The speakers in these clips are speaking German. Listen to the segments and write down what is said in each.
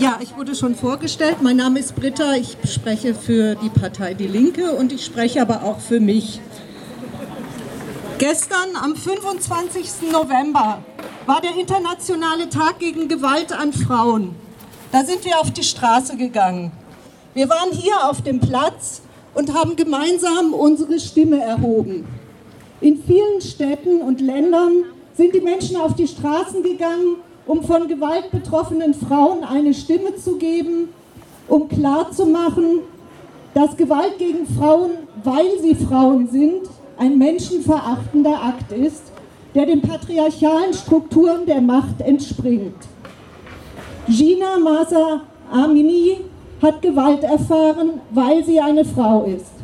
Ja, ich wurde schon vorgestellt. Mein Name ist Britta. Ich spreche für die Partei Die Linke und ich spreche aber auch für mich. Gestern am 25. November war der internationale Tag gegen Gewalt an Frauen. Da sind wir auf die Straße gegangen. Wir waren hier auf dem Platz und haben gemeinsam unsere Stimme erhoben. In vielen Städten und Ländern sind die Menschen auf die Straßen gegangen, um von Gewalt betroffenen Frauen eine Stimme zu geben, um klarzumachen, dass Gewalt gegen Frauen, weil sie Frauen sind, ein menschenverachtender Akt ist, der den patriarchalen Strukturen der Macht entspringt. Gina Masa Amini hat Gewalt erfahren, weil sie eine Frau ist.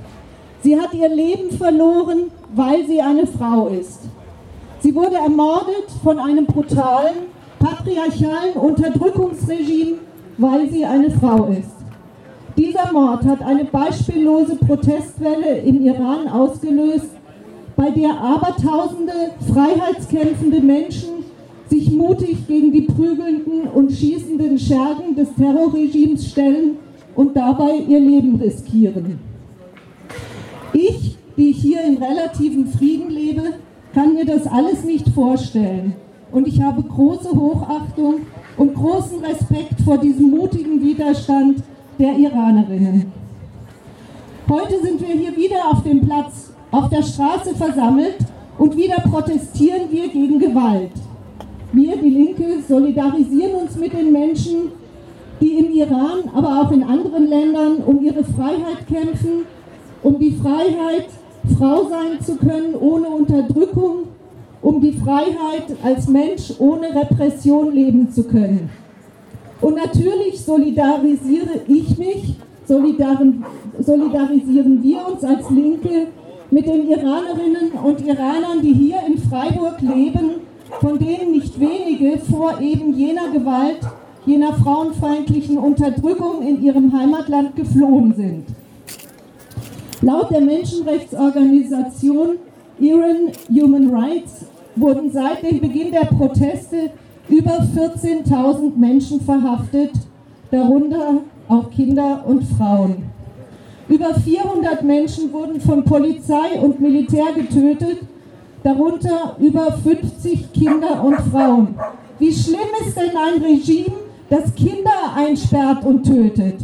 Sie hat ihr Leben verloren, weil sie eine Frau ist. Sie wurde ermordet von einem brutalen, patriarchalen Unterdrückungsregime, weil sie eine Frau ist. Dieser Mord hat eine beispiellose Protestwelle im Iran ausgelöst, bei der abertausende freiheitskämpfende Menschen sich mutig gegen die prügelnden und schießenden Schergen des Terrorregimes stellen und dabei ihr Leben riskieren. Ich, die hier in relativem Frieden lebe, kann mir das alles nicht vorstellen. Und ich habe große Hochachtung und großen Respekt vor diesem mutigen Widerstand der Iranerinnen. Heute sind wir hier wieder auf dem Platz, auf der Straße versammelt und wieder protestieren wir gegen Gewalt. Wir, die Linke, solidarisieren uns mit den Menschen, die im Iran, aber auch in anderen Ländern um ihre Freiheit kämpfen, um die Freiheit, Frau sein zu können ohne Unterdrückung, um die Freiheit als Mensch ohne Repression leben zu können. Und natürlich solidarisiere ich mich, solidarisieren wir uns als Linke mit den Iranerinnen und Iranern, die hier in Freiburg leben von denen nicht wenige vor eben jener Gewalt, jener frauenfeindlichen Unterdrückung in ihrem Heimatland geflohen sind. Laut der Menschenrechtsorganisation Iran Human Rights wurden seit dem Beginn der Proteste über 14.000 Menschen verhaftet, darunter auch Kinder und Frauen. Über 400 Menschen wurden von Polizei und Militär getötet darunter über 50 Kinder und Frauen. Wie schlimm ist denn ein Regime, das Kinder einsperrt und tötet?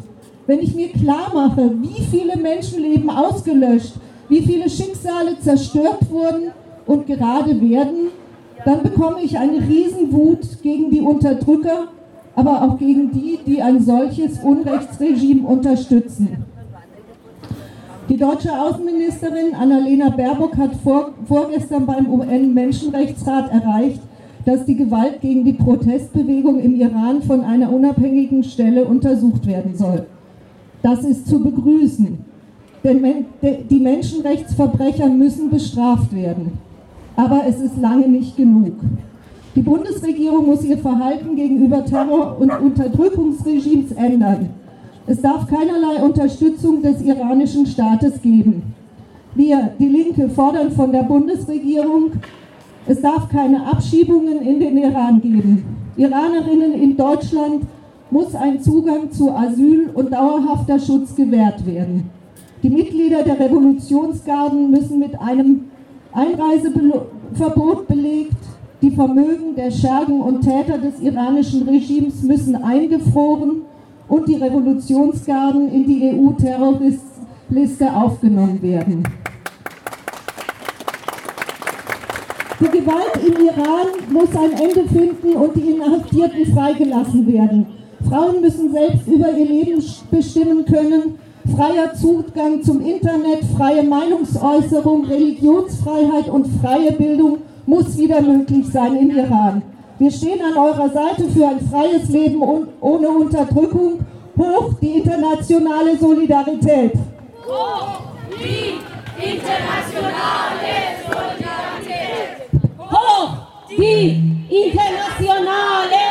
Wenn ich mir klar mache, wie viele Menschenleben ausgelöscht, wie viele Schicksale zerstört wurden und gerade werden, dann bekomme ich eine Riesenwut gegen die Unterdrücker, aber auch gegen die, die ein solches Unrechtsregime unterstützen. Die deutsche Außenministerin Annalena Baerbock hat vor, vorgestern beim UN-Menschenrechtsrat erreicht, dass die Gewalt gegen die Protestbewegung im Iran von einer unabhängigen Stelle untersucht werden soll. Das ist zu begrüßen, denn die Menschenrechtsverbrecher müssen bestraft werden. Aber es ist lange nicht genug. Die Bundesregierung muss ihr Verhalten gegenüber Terror- und Unterdrückungsregimes ändern. Es darf keinerlei Unterstützung des iranischen Staates geben. Wir, die Linke, fordern von der Bundesregierung, es darf keine Abschiebungen in den Iran geben. Iranerinnen in Deutschland muss ein Zugang zu Asyl und dauerhafter Schutz gewährt werden. Die Mitglieder der Revolutionsgarden müssen mit einem Einreiseverbot belegt. Die Vermögen der Schergen und Täter des iranischen Regimes müssen eingefroren und die Revolutionsgarden in die EU-Terroristliste aufgenommen werden. Die Gewalt im Iran muss ein Ende finden und die Inhaftierten freigelassen werden. Frauen müssen selbst über ihr Leben bestimmen können. Freier Zugang zum Internet, freie Meinungsäußerung, Religionsfreiheit und freie Bildung muss wieder möglich sein im Iran. Wir stehen an eurer Seite für ein freies Leben ohne Unterdrückung. Hoch die internationale Solidarität. Hoch die internationale Solidarität. Hoch die internationale.